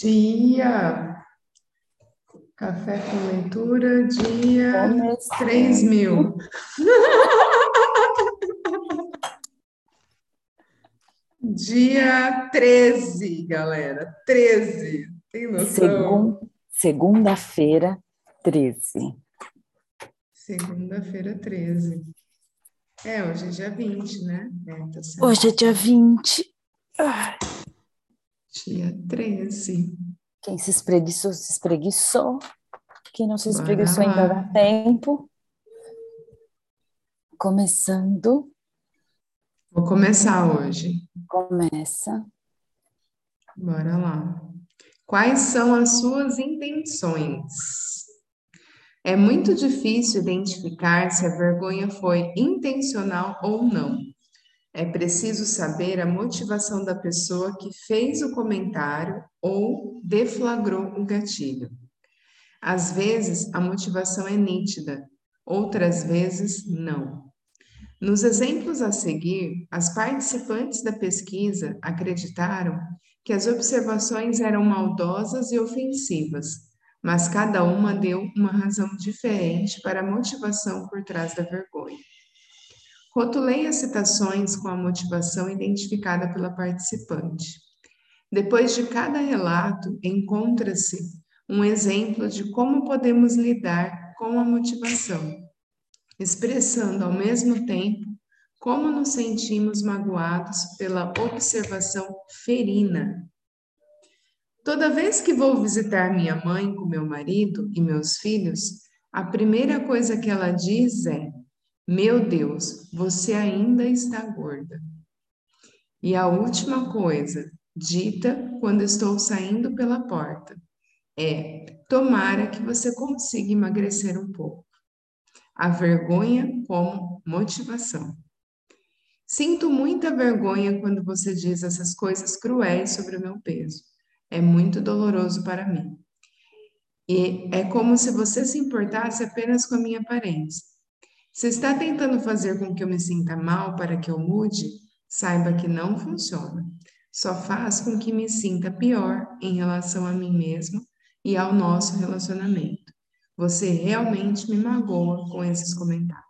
Dia. Café com leitura, dia Comecei. 3 mil. Dia 13, galera. 13. Tem noção? Segun- Segunda-feira, 13. Segunda-feira, 13. É, hoje é dia 20, né? É, tá. Hoje é dia 20. Ai, Dia 13. Quem se espreguiçou, se espreguiçou. Quem não se espreguiçou ainda dá tempo. Começando, Vou começar hoje. começa. Bora lá. Quais são as suas intenções? É muito difícil identificar se a vergonha foi intencional ou não. É preciso saber a motivação da pessoa que fez o comentário ou deflagrou o gatilho. Às vezes, a motivação é nítida, outras vezes, não. Nos exemplos a seguir, as participantes da pesquisa acreditaram que as observações eram maldosas e ofensivas, mas cada uma deu uma razão diferente para a motivação por trás da vergonha. Rotulei as citações com a motivação identificada pela participante. Depois de cada relato, encontra-se um exemplo de como podemos lidar com a motivação, expressando ao mesmo tempo como nos sentimos magoados pela observação ferina. Toda vez que vou visitar minha mãe com meu marido e meus filhos, a primeira coisa que ela diz é: Meu Deus, você ainda está gorda. E a última coisa, dita quando estou saindo pela porta, é: Tomara que você consiga emagrecer um pouco. A vergonha como motivação. Sinto muita vergonha quando você diz essas coisas cruéis sobre o meu peso. É muito doloroso para mim. E é como se você se importasse apenas com a minha aparência. Se está tentando fazer com que eu me sinta mal para que eu mude, saiba que não funciona. Só faz com que me sinta pior em relação a mim mesmo e ao nosso relacionamento. Você realmente me magoa com esses comentários.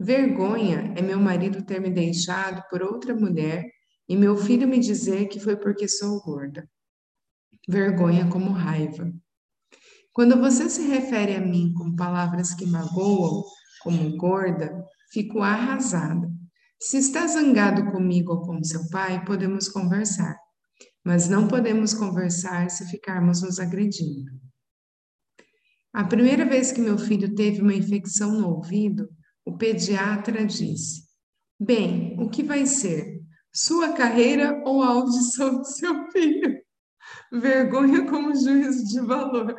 Vergonha é meu marido ter me deixado por outra mulher e meu filho me dizer que foi porque sou gorda. Vergonha como raiva. Quando você se refere a mim com palavras que magoam, como gorda, fico arrasada. Se está zangado comigo ou com seu pai, podemos conversar, mas não podemos conversar se ficarmos nos agredindo. A primeira vez que meu filho teve uma infecção no ouvido, o pediatra disse: Bem, o que vai ser? Sua carreira ou a audição do seu filho? Vergonha como juízo de valor.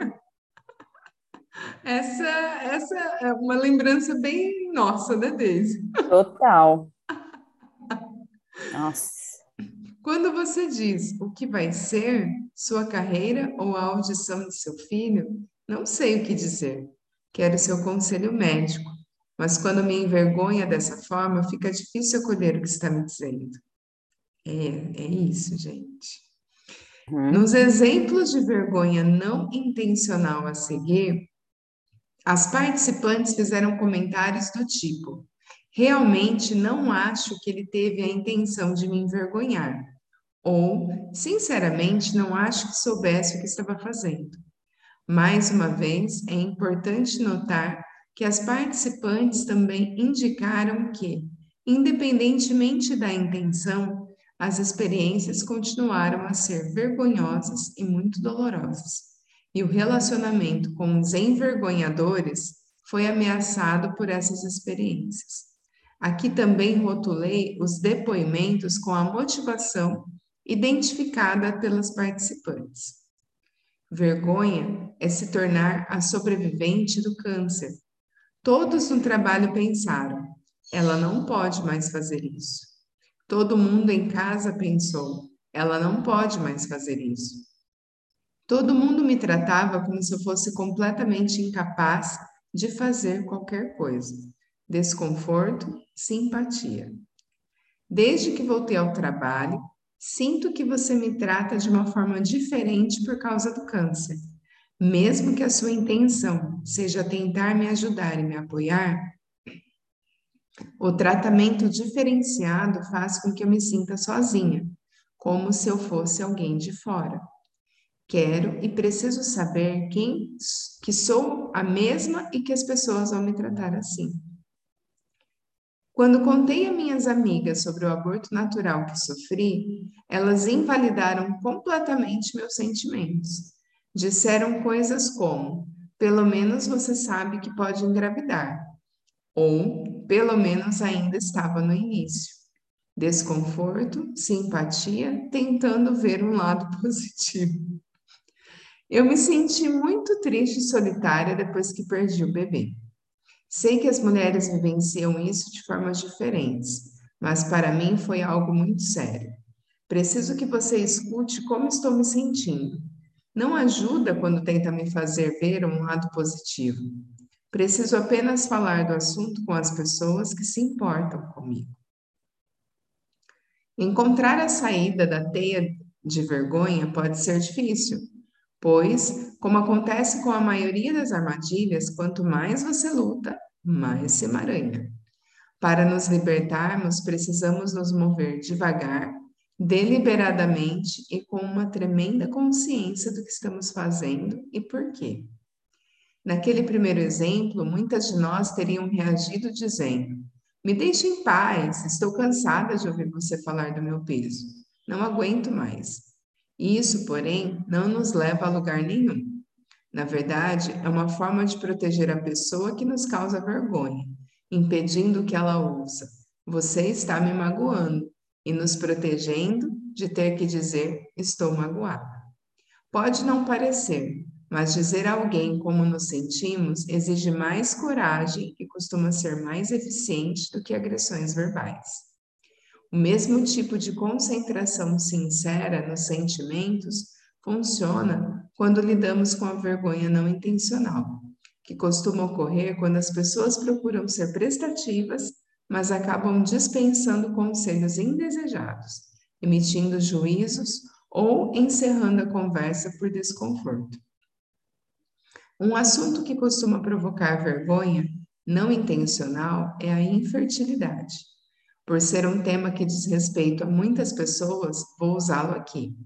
Essa, essa é uma lembrança bem nossa, né, Deise? Total. Nossa. Quando você diz o que vai ser sua carreira ou a audição de seu filho, não sei o que dizer. Quero seu conselho médico, mas quando me envergonha dessa forma, fica difícil acolher o que está me dizendo. É, é isso, gente. Uhum. Nos exemplos de vergonha não intencional a seguir, as participantes fizeram comentários do tipo: Realmente não acho que ele teve a intenção de me envergonhar. Ou, sinceramente, não acho que soubesse o que estava fazendo. Mais uma vez, é importante notar que as participantes também indicaram que, independentemente da intenção, as experiências continuaram a ser vergonhosas e muito dolorosas. E o relacionamento com os envergonhadores foi ameaçado por essas experiências. Aqui também rotulei os depoimentos com a motivação identificada pelas participantes. Vergonha é se tornar a sobrevivente do câncer. Todos no trabalho pensaram: ela não pode mais fazer isso. Todo mundo em casa pensou: ela não pode mais fazer isso. Todo mundo me tratava como se eu fosse completamente incapaz de fazer qualquer coisa. Desconforto, simpatia. Desde que voltei ao trabalho, Sinto que você me trata de uma forma diferente por causa do câncer. Mesmo que a sua intenção seja tentar me ajudar e me apoiar, o tratamento diferenciado faz com que eu me sinta sozinha, como se eu fosse alguém de fora. Quero e preciso saber quem que sou a mesma e que as pessoas vão me tratar assim. Quando contei a minhas amigas sobre o aborto natural que sofri, elas invalidaram completamente meus sentimentos. Disseram coisas como: pelo menos você sabe que pode engravidar, ou pelo menos ainda estava no início. Desconforto, simpatia, tentando ver um lado positivo. Eu me senti muito triste e solitária depois que perdi o bebê. Sei que as mulheres vivenciam isso de formas diferentes, mas para mim foi algo muito sério. Preciso que você escute como estou me sentindo. Não ajuda quando tenta me fazer ver um lado positivo. Preciso apenas falar do assunto com as pessoas que se importam comigo. Encontrar a saída da teia de vergonha pode ser difícil, Pois, como acontece com a maioria das armadilhas, quanto mais você luta, mais se emaranha. Para nos libertarmos, precisamos nos mover devagar, deliberadamente e com uma tremenda consciência do que estamos fazendo e por quê. Naquele primeiro exemplo, muitas de nós teriam reagido dizendo: Me deixe em paz, estou cansada de ouvir você falar do meu peso, não aguento mais. Isso, porém, não nos leva a lugar nenhum. Na verdade, é uma forma de proteger a pessoa que nos causa vergonha, impedindo que ela ouça: Você está me magoando, e nos protegendo de ter que dizer: Estou magoada. Pode não parecer, mas dizer a alguém como nos sentimos exige mais coragem e costuma ser mais eficiente do que agressões verbais. O mesmo tipo de concentração sincera nos sentimentos funciona quando lidamos com a vergonha não intencional, que costuma ocorrer quando as pessoas procuram ser prestativas, mas acabam dispensando conselhos indesejados, emitindo juízos ou encerrando a conversa por desconforto. Um assunto que costuma provocar vergonha não intencional é a infertilidade. Por ser um tema que diz respeito a muitas pessoas, vou usá-lo aqui.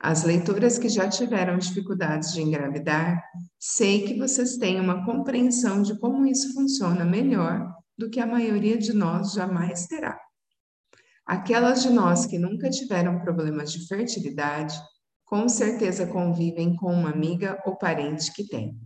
As leitoras que já tiveram dificuldades de engravidar, sei que vocês têm uma compreensão de como isso funciona melhor do que a maioria de nós jamais terá. Aquelas de nós que nunca tiveram problemas de fertilidade, com certeza convivem com uma amiga ou parente que tem.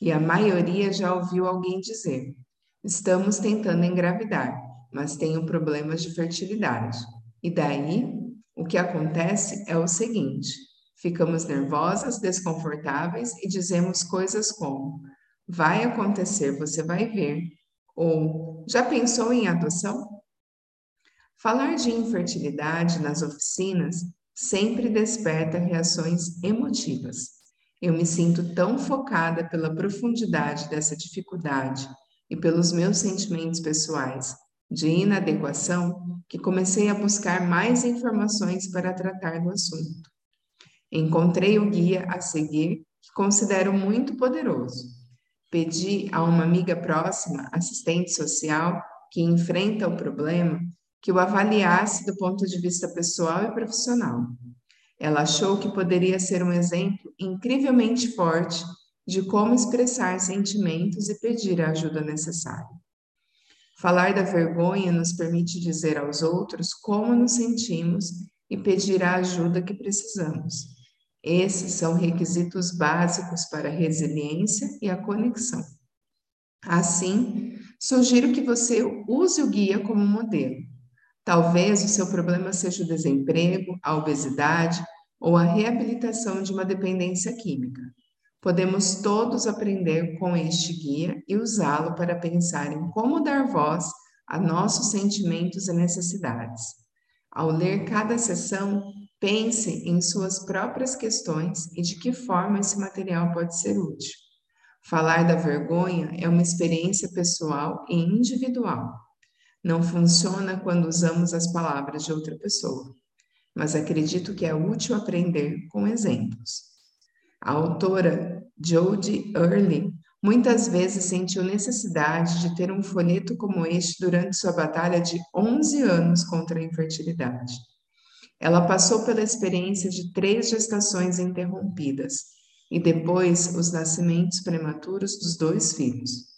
E a maioria já ouviu alguém dizer: estamos tentando engravidar mas tenho problemas de fertilidade. E daí, o que acontece é o seguinte: ficamos nervosas, desconfortáveis e dizemos coisas como: vai acontecer, você vai ver, ou já pensou em adoção? Falar de infertilidade nas oficinas sempre desperta reações emotivas. Eu me sinto tão focada pela profundidade dessa dificuldade e pelos meus sentimentos pessoais de inadequação que comecei a buscar mais informações para tratar do assunto. Encontrei o guia a seguir, que considero muito poderoso. Pedi a uma amiga próxima, assistente social, que enfrenta o problema, que o avaliasse do ponto de vista pessoal e profissional. Ela achou que poderia ser um exemplo incrivelmente forte de como expressar sentimentos e pedir a ajuda necessária. Falar da vergonha nos permite dizer aos outros como nos sentimos e pedir a ajuda que precisamos. Esses são requisitos básicos para a resiliência e a conexão. Assim, sugiro que você use o guia como modelo. Talvez o seu problema seja o desemprego, a obesidade ou a reabilitação de uma dependência química. Podemos todos aprender com este guia e usá-lo para pensar em como dar voz a nossos sentimentos e necessidades. Ao ler cada sessão, pense em suas próprias questões e de que forma esse material pode ser útil. Falar da vergonha é uma experiência pessoal e individual. Não funciona quando usamos as palavras de outra pessoa. mas acredito que é útil aprender com exemplos. A autora Jodie Early muitas vezes sentiu necessidade de ter um folheto como este durante sua batalha de 11 anos contra a infertilidade. Ela passou pela experiência de três gestações interrompidas e depois os nascimentos prematuros dos dois filhos.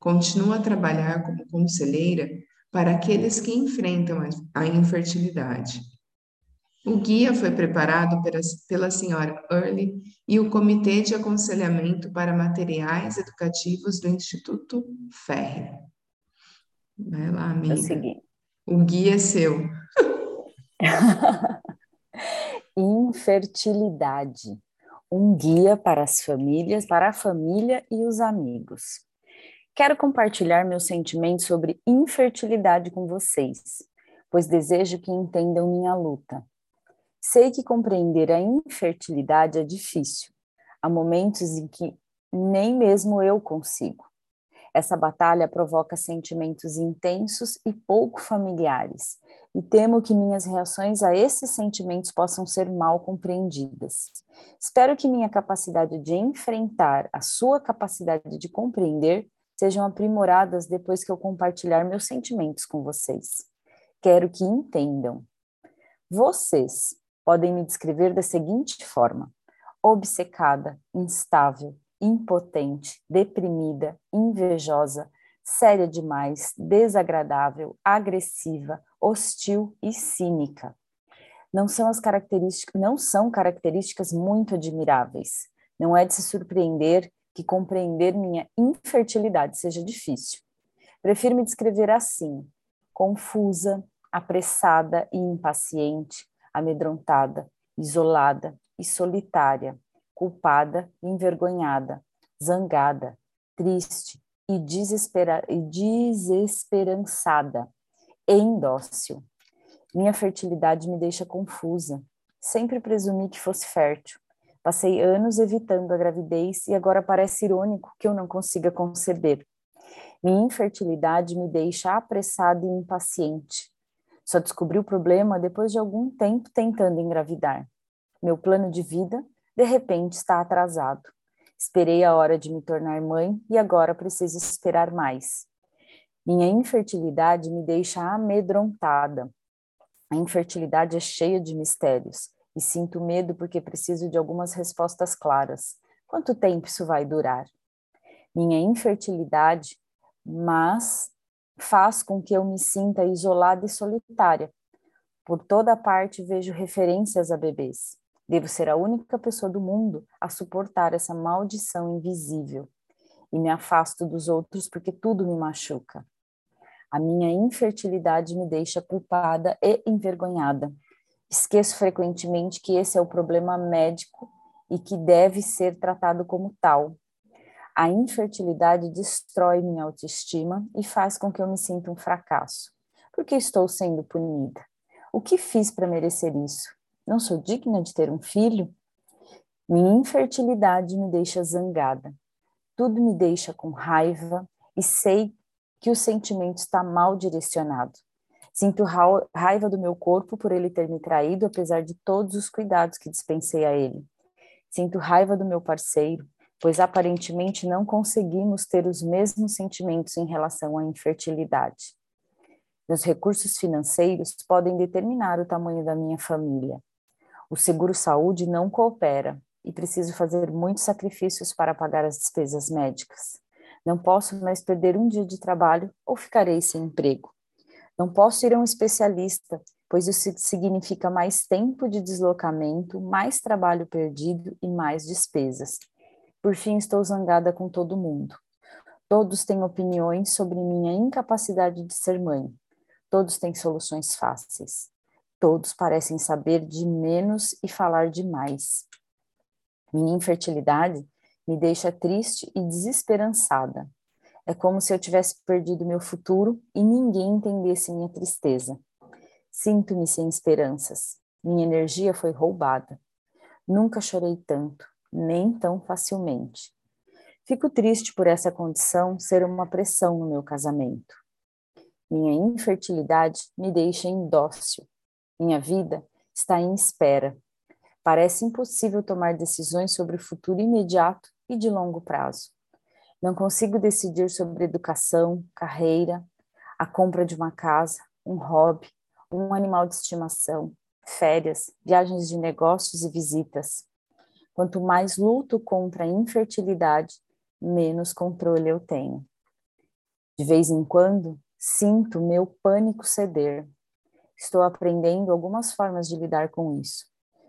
Continua a trabalhar como conselheira para aqueles que enfrentam a infertilidade. O guia foi preparado pela, senhora Early e o Comitê de Aconselhamento para Materiais Educativos do Instituto Ferre. Vai lá, amiga. O guia é seu. Infertilidade. Um guia para as famílias, para a família e os amigos. Quero compartilhar meus sentimentos sobre infertilidade com vocês, pois desejo que entendam minha luta. Sei que compreender a infertilidade é difícil. Há momentos em que nem mesmo eu consigo. Essa batalha provoca sentimentos intensos e pouco familiares, e temo que minhas reações a esses sentimentos possam ser mal compreendidas. Espero que minha capacidade de enfrentar a sua capacidade de compreender sejam aprimoradas depois que eu compartilhar meus sentimentos com vocês. Quero que entendam. Vocês podem me descrever da seguinte forma: obcecada, instável, impotente, deprimida, invejosa, séria demais, desagradável, agressiva, hostil e cínica. Não são as características, não são características muito admiráveis. Não é de se surpreender que compreender minha infertilidade seja difícil. Prefiro me descrever assim: confusa, apressada e impaciente, amedrontada, isolada e solitária, culpada e envergonhada, zangada, triste e, desespera e desesperançada, e indócil. Minha fertilidade me deixa confusa. Sempre presumi que fosse fértil. Passei anos evitando a gravidez e agora parece irônico que eu não consiga conceber. Minha infertilidade me deixa apressada e impaciente. Só descobri o problema depois de algum tempo tentando engravidar. Meu plano de vida, de repente, está atrasado. Esperei a hora de me tornar mãe e agora preciso esperar mais. Minha infertilidade me deixa amedrontada. A infertilidade é cheia de mistérios e sinto medo porque preciso de algumas respostas claras. Quanto tempo isso vai durar? Minha infertilidade, mas faz com que eu me sinta isolada e solitária. Por toda parte vejo referências a bebês. Devo ser a única pessoa do mundo a suportar essa maldição invisível. E me afasto dos outros porque tudo me machuca. A minha infertilidade me deixa culpada e envergonhada. Esqueço frequentemente que esse é o problema médico e que deve ser tratado como tal, a infertilidade destrói minha autoestima e faz com que eu me sinta um fracasso. Porque estou sendo punida. O que fiz para merecer isso? Não sou digna de ter um filho? Minha infertilidade me deixa zangada. Tudo me deixa com raiva e sei que o sentimento está mal direcionado. Sinto raiva do meu corpo por ele ter me traído, apesar de todos os cuidados que dispensei a ele. Sinto raiva do meu parceiro, pois aparentemente não conseguimos ter os mesmos sentimentos em relação à infertilidade. Meus recursos financeiros podem determinar o tamanho da minha família. O seguro-saúde não coopera e preciso fazer muitos sacrifícios para pagar as despesas médicas. Não posso mais perder um dia de trabalho ou ficarei sem emprego. Não posso ir a um especialista, pois isso significa mais tempo de deslocamento, mais trabalho perdido e mais despesas. Por fim, estou zangada com todo mundo. Todos têm opiniões sobre minha incapacidade de ser mãe. Todos têm soluções fáceis. Todos parecem saber de menos e falar demais. Minha infertilidade me deixa triste e desesperançada. É como se eu tivesse perdido meu futuro e ninguém entendesse minha tristeza. Sinto-me sem esperanças. Minha energia foi roubada. Nunca chorei tanto nem tão facilmente. Fico triste por essa condição ser uma pressão no meu casamento. Minha infertilidade me deixa indócil. Minha vida está em espera. Parece impossível tomar decisões sobre o futuro imediato e de longo prazo. Não consigo decidir sobre educação, carreira, a compra de uma casa, um hobby, um animal de estimação, férias, viagens de negócios e visitas. Quanto mais luto contra a infertilidade, menos controle eu tenho. De vez em quando, sinto meu pânico ceder. Estou aprendendo algumas formas de lidar com isso.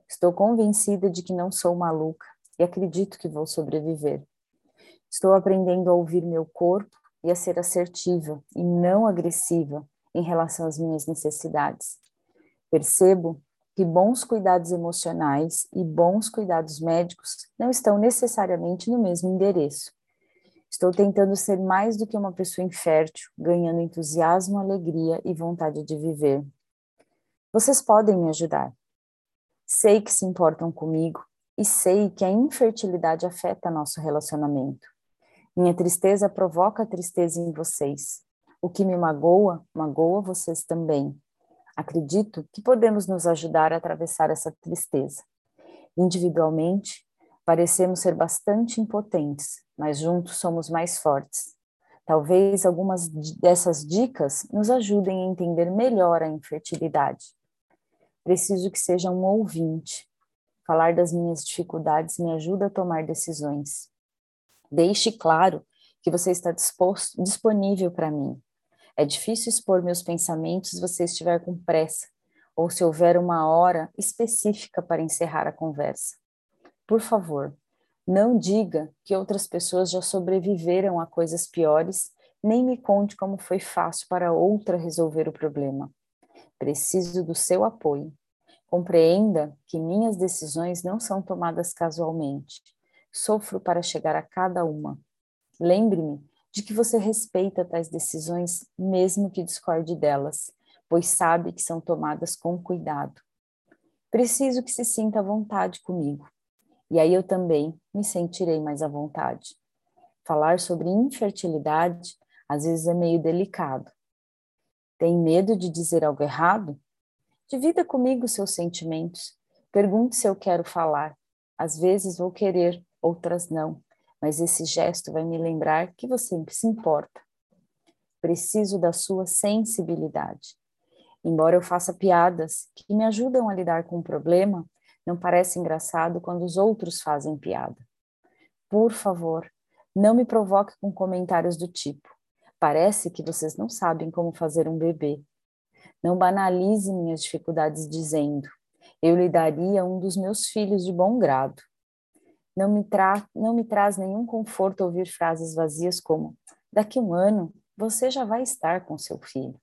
Estou convencida de que não sou maluca e acredito que vou sobreviver. Estou aprendendo a ouvir meu corpo e a ser assertiva e não agressiva em relação às minhas necessidades. Percebo que bons cuidados emocionais e bons cuidados médicos não estão necessariamente no mesmo endereço. Estou tentando ser mais do que uma pessoa infértil, ganhando entusiasmo, alegria e vontade de viver. Vocês podem me ajudar. Sei que se importam comigo e sei que a infertilidade afeta nosso relacionamento. Minha tristeza provoca tristeza em vocês. O que me magoa, magoa vocês também. Acredito que podemos nos ajudar a atravessar essa tristeza. Individualmente, parecemos ser bastante impotentes, mas juntos somos mais fortes. Talvez algumas dessas dicas nos ajudem a entender melhor a infertilidade. Preciso que seja um ouvinte. Falar das minhas dificuldades me ajuda a tomar decisões. Deixe claro que você está disposto, disponível para mim. É difícil expor meus pensamentos se você estiver com pressa ou se houver uma hora específica para encerrar a conversa. Por favor, não diga que outras pessoas já sobreviveram a coisas piores, nem me conte como foi fácil para outra resolver o problema. Preciso do seu apoio. Compreenda que minhas decisões não são tomadas casualmente. Sofro para chegar a cada uma. Lembre-me de que você respeita tais decisões, mesmo que discorde delas, pois sabe que são tomadas com cuidado. Preciso que se sinta à vontade comigo, e aí eu também me sentirei mais à vontade. Falar sobre infertilidade às vezes é meio delicado. Tem medo de dizer algo errado? Divida comigo seus sentimentos. Pergunte se eu quero falar. Às vezes vou querer, outras não mas esse gesto vai me lembrar que você se importa. Preciso da sua sensibilidade. Embora eu faça piadas que me ajudam a lidar com o problema, não parece engraçado quando os outros fazem piada. Por favor, não me provoque com comentários do tipo: parece que vocês não sabem como fazer um bebê. Não banalize minhas dificuldades dizendo: eu lhe daria um dos meus filhos de bom grado. Não me, tra não me traz nenhum conforto ouvir frases vazias como: daqui um ano você já vai estar com seu filho.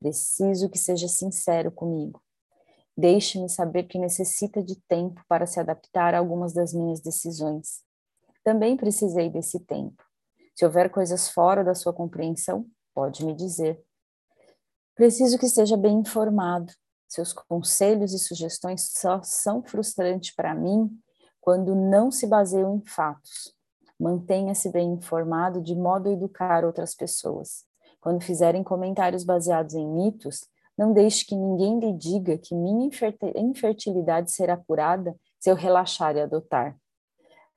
Preciso que seja sincero comigo. Deixe-me saber que necessita de tempo para se adaptar a algumas das minhas decisões. Também precisei desse tempo. Se houver coisas fora da sua compreensão, pode me dizer. Preciso que esteja bem informado. Seus conselhos e sugestões só são frustrantes para mim quando não se baseiam em fatos. Mantenha-se bem informado de modo a educar outras pessoas. Quando fizerem comentários baseados em mitos, não deixe que ninguém lhe diga que minha infertilidade será curada se eu relaxar e adotar.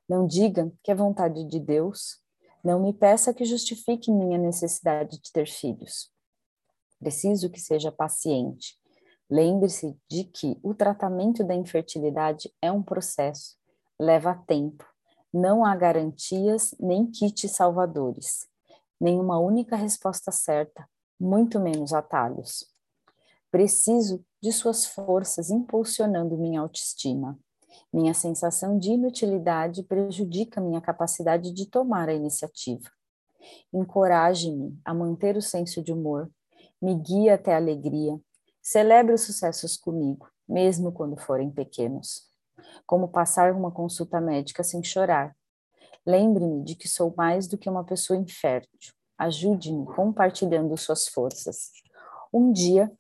Não diga que é vontade de Deus. Não me peça que justifique minha necessidade de ter filhos. Preciso que seja paciente. Lembre-se de que o tratamento da infertilidade é um processo leva tempo. Não há garantias nem kits salvadores. Nenhuma única resposta certa, muito menos atalhos. Preciso de suas forças impulsionando minha autoestima. Minha sensação de inutilidade prejudica minha capacidade de tomar a iniciativa. Encoraje-me a manter o senso de humor, me guie até a alegria, celebre os sucessos comigo, mesmo quando forem pequenos como passar uma consulta médica sem chorar. Lembre-me de que sou mais do que uma pessoa infértil. Ajude-me compartilhando suas forças. Um dia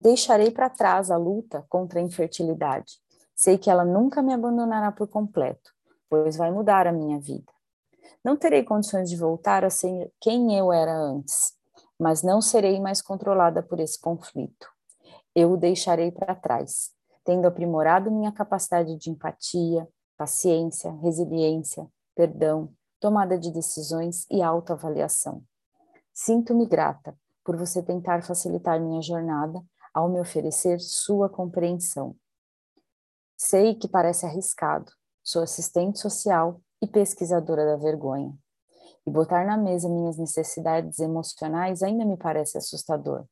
deixarei para trás a luta contra a infertilidade. Sei que ela nunca me abandonará por completo, pois vai mudar a minha vida. Não terei condições de voltar a ser quem eu era antes, mas não serei mais controlada por esse conflito. eu o deixarei para trás, tendo aprimorado minha capacidade de empatia, paciência, resiliência, perdão, tomada de decisões e autoavaliação. Sinto-me grata por você tentar facilitar minha jornada ao me oferecer sua compreensão. Sei que parece arriscado, sou assistente social e pesquisadora da vergonha. E botar na mesa minhas necessidades emocionais ainda me parece assustador.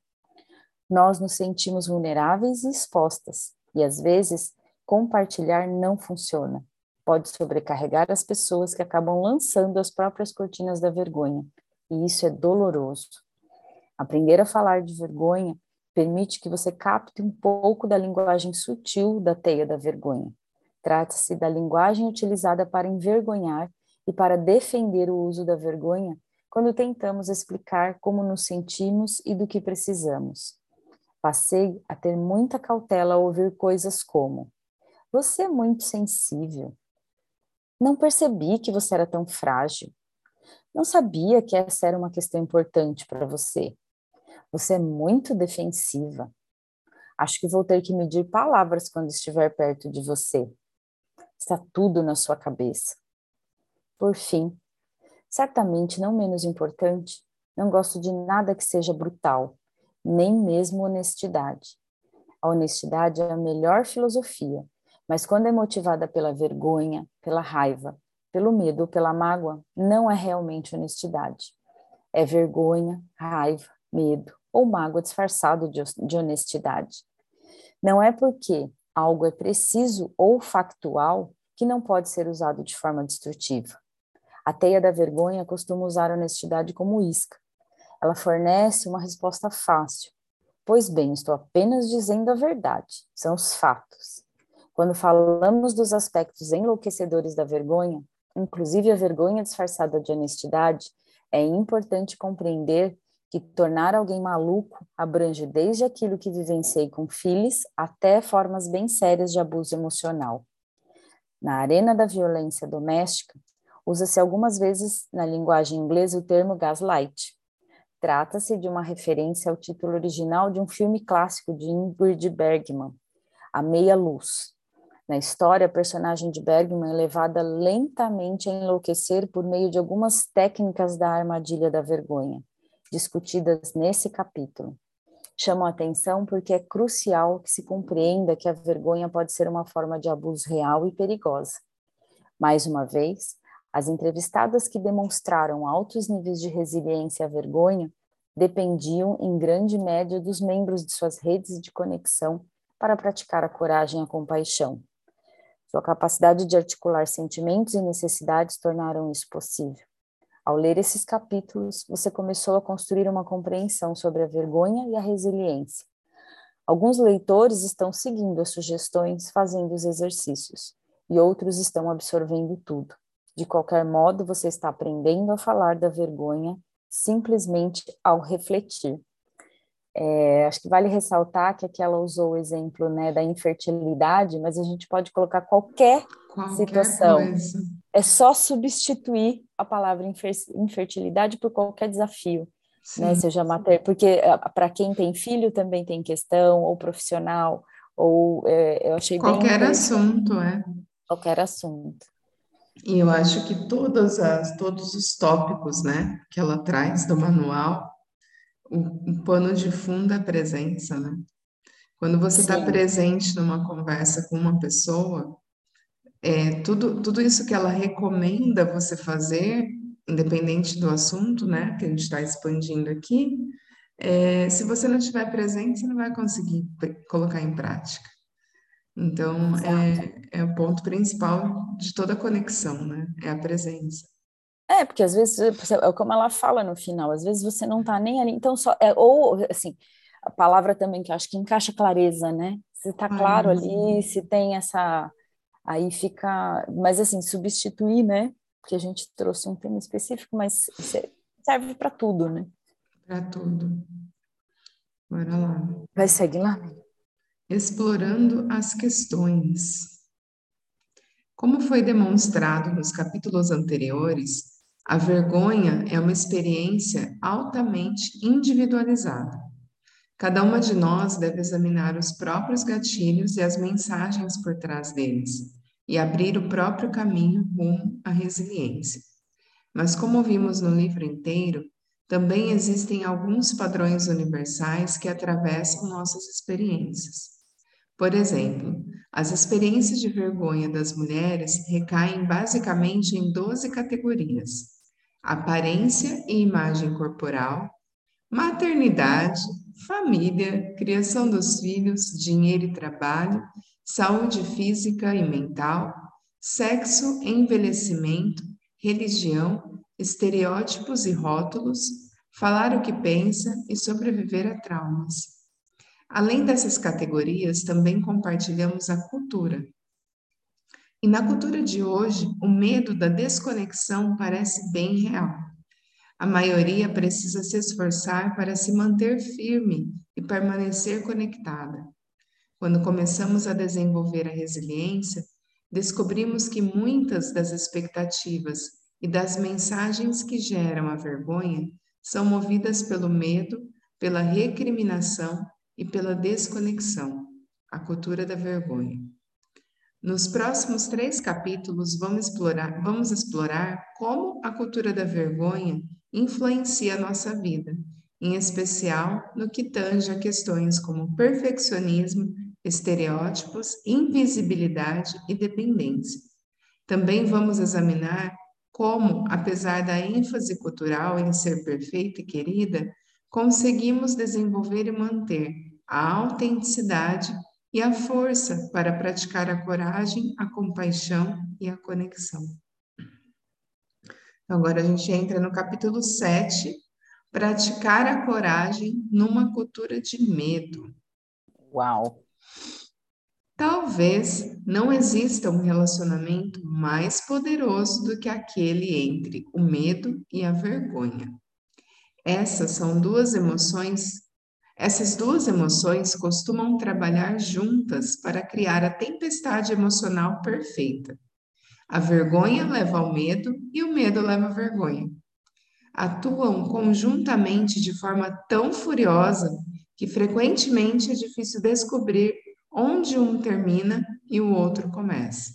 Nós nos sentimos vulneráveis e expostas, e às vezes compartilhar não funciona. Pode sobrecarregar as pessoas que acabam lançando as próprias cortinas da vergonha, e isso é doloroso. Aprender a falar de vergonha permite que você capte um pouco da linguagem sutil da teia da vergonha. Trata-se da linguagem utilizada para envergonhar e para defender o uso da vergonha quando tentamos explicar como nos sentimos e do que precisamos. Passei a ter muita cautela ao ouvir coisas como: Você é muito sensível. Não percebi que você era tão frágil. Não sabia que essa era uma questão importante para você. Você é muito defensiva. Acho que vou ter que medir palavras quando estiver perto de você. Está tudo na sua cabeça. Por fim, certamente não menos importante, não gosto de nada que seja brutal, nem mesmo honestidade. A honestidade é a melhor filosofia, mas quando é motivada pela vergonha, pela raiva, pelo medo pela mágoa, não é realmente honestidade. É vergonha, raiva, medo ou mágoa disfarçado de honestidade. Não é porque algo é preciso ou factual que não pode ser usado de forma destrutiva. A teia da vergonha costuma usar a honestidade como isca. Ela fornece uma resposta fácil. Pois bem, estou apenas dizendo a verdade, são os fatos. Quando falamos dos aspectos enlouquecedores da vergonha, inclusive a vergonha disfarçada de honestidade, é importante compreender que tornar alguém maluco abrange desde aquilo que vivenciei com filhos até formas bem sérias de abuso emocional. Na arena da violência doméstica, usa-se algumas vezes na linguagem inglesa o termo gaslight. Trata-se de uma referência ao título original de um filme clássico de Ingrid Bergman, A Meia Luz. Na história, a personagem de Bergman é levada lentamente a enlouquecer por meio de algumas técnicas da armadilha da vergonha discutidas nesse capítulo. Chamo a atenção porque é crucial que se compreenda que a vergonha pode ser uma forma de abuso real e perigosa. Mais uma vez, as entrevistadas que demonstraram altos níveis de resiliência à vergonha dependiam, em grande média, dos membros de suas redes de conexão para praticar a coragem e a compaixão. Sua capacidade de articular sentimentos e necessidades tornaram isso possível. Ao ler esses capítulos, você começou a construir uma compreensão sobre a vergonha e a resiliência. Alguns leitores estão seguindo as sugestões, fazendo os exercícios, e outros estão absorvendo tudo. De qualquer modo, você está aprendendo a falar da vergonha simplesmente ao refletir. É, acho que vale ressaltar que aqui ela usou o exemplo né, da infertilidade, mas a gente pode colocar qualquer, qualquer situação. Coisa. É só substituir a palavra infertilidade por qualquer desafio, né? Seja mater, porque eh, para quem tem filho também tem questão, ou profissional, ou é, eu achei qualquer assunto, é qualquer assunto. E eu acho que todas as todos os tópicos, né, que ela traz do manual, o, o pano de fundo é a presença, né? Quando você está presente numa conversa com uma pessoa, é, tudo, tudo isso que ela recomenda você fazer, independente do assunto, né, que a gente está expandindo aqui, é, se você não estiver presente, você não vai conseguir colocar em prática. Então, é, é o ponto principal de toda conexão, né? É a presença. É, porque às vezes, é como ela fala no final, às vezes você não está nem ali, então só, é, ou assim, a palavra também que eu acho que encaixa clareza, né? Se está claro ali, se tem essa Aí fica, mas assim, substituir, né? Porque a gente trouxe um tema específico, mas serve para tudo, né? Para tudo. Bora lá. Vai seguir lá? Explorando as questões. Como foi demonstrado nos capítulos anteriores, a vergonha é uma experiência altamente individualizada. Cada uma de nós deve examinar os próprios gatilhos e as mensagens por trás deles e abrir o próprio caminho rumo à resiliência. Mas, como vimos no livro inteiro, também existem alguns padrões universais que atravessam nossas experiências. Por exemplo, as experiências de vergonha das mulheres recaem basicamente em 12 categorias: aparência e imagem corporal, maternidade, família, criação dos filhos, dinheiro e trabalho, saúde física e mental, sexo, envelhecimento, religião, estereótipos e rótulos, falar o que pensa e sobreviver a traumas. Além dessas categorias, também compartilhamos a cultura. E na cultura de hoje, o medo da desconexão parece bem real. A maioria precisa se esforçar para se manter firme e permanecer conectada. Quando começamos a desenvolver a resiliência, descobrimos que muitas das expectativas e das mensagens que geram a vergonha são movidas pelo medo, pela recriminação e pela desconexão, a cultura da vergonha. Nos próximos três capítulos, vamos explorar, vamos explorar como a cultura da vergonha influencia a nossa vida, em especial no que tange a questões como perfeccionismo, estereótipos, invisibilidade e dependência. Também vamos examinar como, apesar da ênfase cultural em ser perfeita e querida, conseguimos desenvolver e manter a autenticidade e a força para praticar a coragem, a compaixão e a conexão. Então, agora a gente entra no capítulo 7, praticar a coragem numa cultura de medo. Uau! Talvez não exista um relacionamento mais poderoso do que aquele entre o medo e a vergonha. Essas são duas emoções, essas duas emoções costumam trabalhar juntas para criar a tempestade emocional perfeita. A vergonha leva ao medo e o medo leva à vergonha. Atuam conjuntamente de forma tão furiosa que frequentemente é difícil descobrir onde um termina e o outro começa.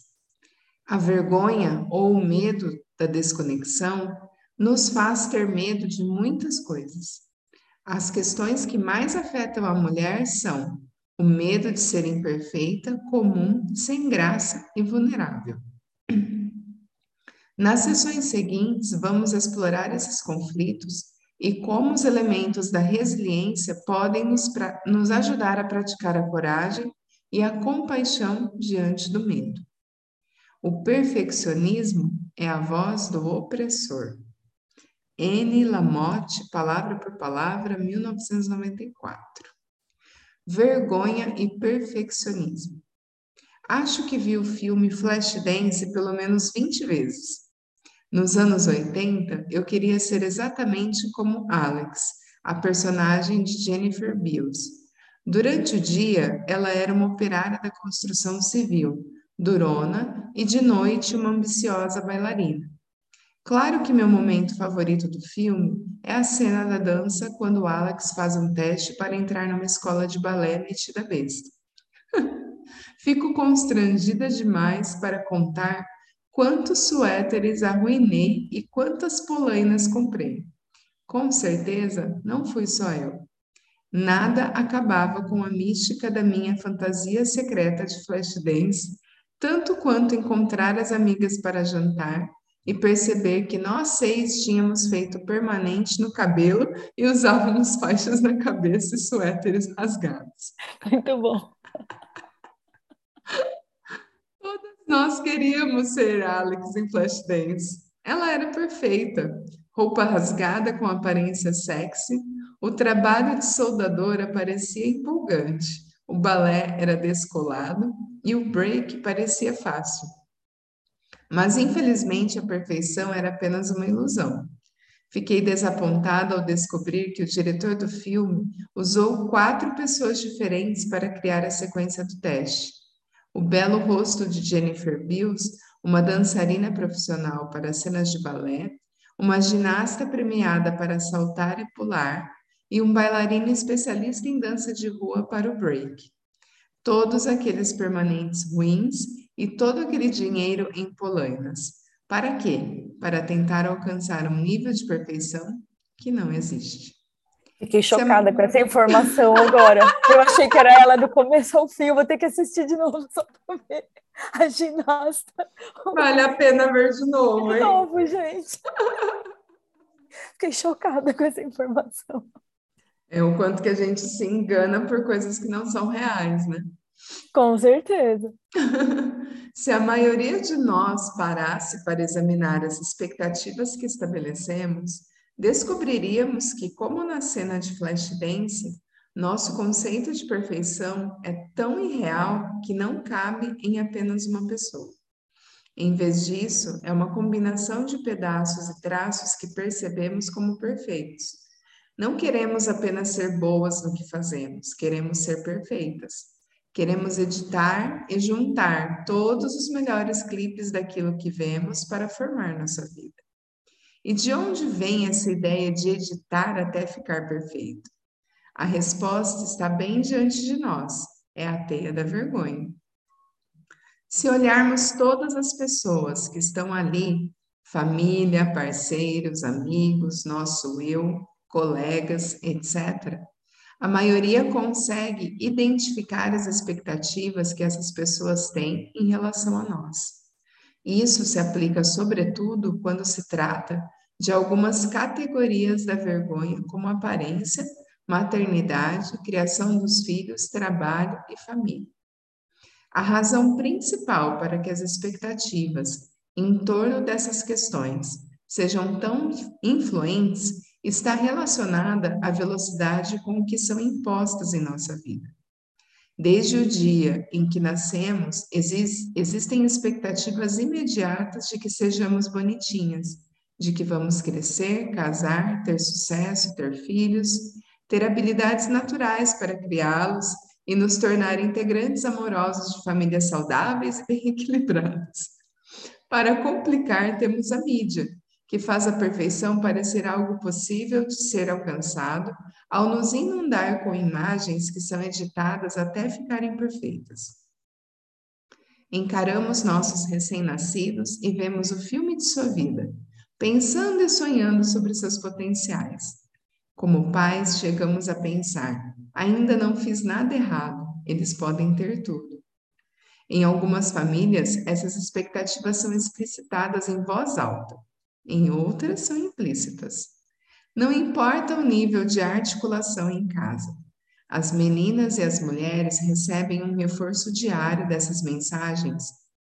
A vergonha ou o medo da desconexão nos faz ter medo de muitas coisas. As questões que mais afetam a mulher são o medo de ser imperfeita, comum, sem graça e vulnerável. Nas sessões seguintes, vamos explorar esses conflitos e como os elementos da resiliência podem nos, nos ajudar a praticar a coragem e a compaixão diante do medo. O perfeccionismo é a voz do opressor. N. Lamotte, palavra por palavra, 1994. Vergonha e perfeccionismo. Acho que vi o filme Flashdance pelo menos 20 vezes. Nos anos 80, eu queria ser exatamente como Alex, a personagem de Jennifer Beals. Durante o dia, ela era uma operária da construção civil, durona e de noite uma ambiciosa bailarina. Claro que meu momento favorito do filme é a cena da dança quando Alex faz um teste para entrar numa escola de balé metida besta. Fico constrangida demais para contar quantos suéteres arruinei e quantas polainas comprei. Com certeza, não fui só eu. Nada acabava com a mística da minha fantasia secreta de Flashdance, tanto quanto encontrar as amigas para jantar e perceber que nós seis tínhamos feito permanente no cabelo e usávamos faixas na cabeça e suéteres rasgados. Muito bom. Todas nós queríamos ser Alex em Flashdance. Ela era perfeita. Roupa rasgada com aparência sexy, o trabalho de soldadora parecia empolgante, o balé era descolado e o break parecia fácil. Mas infelizmente a perfeição era apenas uma ilusão. Fiquei desapontada ao descobrir que o diretor do filme usou quatro pessoas diferentes para criar a sequência do teste. O belo rosto de Jennifer Beals, uma dançarina profissional para cenas de balé, uma ginasta premiada para saltar e pular e um bailarino especialista em dança de rua para o break. Todos aqueles permanentes ruins e todo aquele dinheiro em polainas. Para quê? Para tentar alcançar um nível de perfeição que não existe. Fiquei chocada é... com essa informação agora. Eu achei que era ela do começo ao fim. Eu vou ter que assistir de novo só para ver a ginasta. Vale a pena ver de novo, hein? De novo, gente. Fiquei chocada com essa informação. É o quanto que a gente se engana por coisas que não são reais, né? Com certeza. se a maioria de nós parasse para examinar as expectativas que estabelecemos, descobriríamos que, como na cena de Flashdance, nosso conceito de perfeição é tão irreal que não cabe em apenas uma pessoa. Em vez disso, é uma combinação de pedaços e traços que percebemos como perfeitos. Não queremos apenas ser boas no que fazemos, queremos ser perfeitas. Queremos editar e juntar todos os melhores clipes daquilo que vemos para formar nossa vida. E de onde vem essa ideia de editar até ficar perfeito? A resposta está bem diante de nós: é a teia da vergonha. Se olharmos todas as pessoas que estão ali, família, parceiros, amigos, nosso eu, colegas, etc., a maioria consegue identificar as expectativas que essas pessoas têm em relação a nós. Isso se aplica, sobretudo, quando se trata de algumas categorias da vergonha, como aparência, maternidade, criação dos filhos, trabalho e família. A razão principal para que as expectativas em torno dessas questões sejam tão influentes está relacionada à velocidade com que são impostas em nossa vida. Desde o dia em que nascemos, exist, existem expectativas imediatas de que sejamos bonitinhas, de que vamos crescer, casar, ter sucesso, ter filhos, ter habilidades naturais para criá-los e nos tornar integrantes amorosos de famílias saudáveis e bem equilibradas. Para complicar, temos a mídia, que faz a perfeição parecer algo possível de ser alcançado ao nos inundar com imagens que são editadas até ficarem perfeitas. Encaramos nossos recém-nascidos e vemos o filme de sua vida, pensando e sonhando sobre seus potenciais. Como pais, chegamos a pensar: ainda não fiz nada errado, eles podem ter tudo. Em algumas famílias, essas expectativas são explicitadas em voz alta em outras são implícitas. Não importa o nível de articulação em casa, as meninas e as mulheres recebem um reforço diário dessas mensagens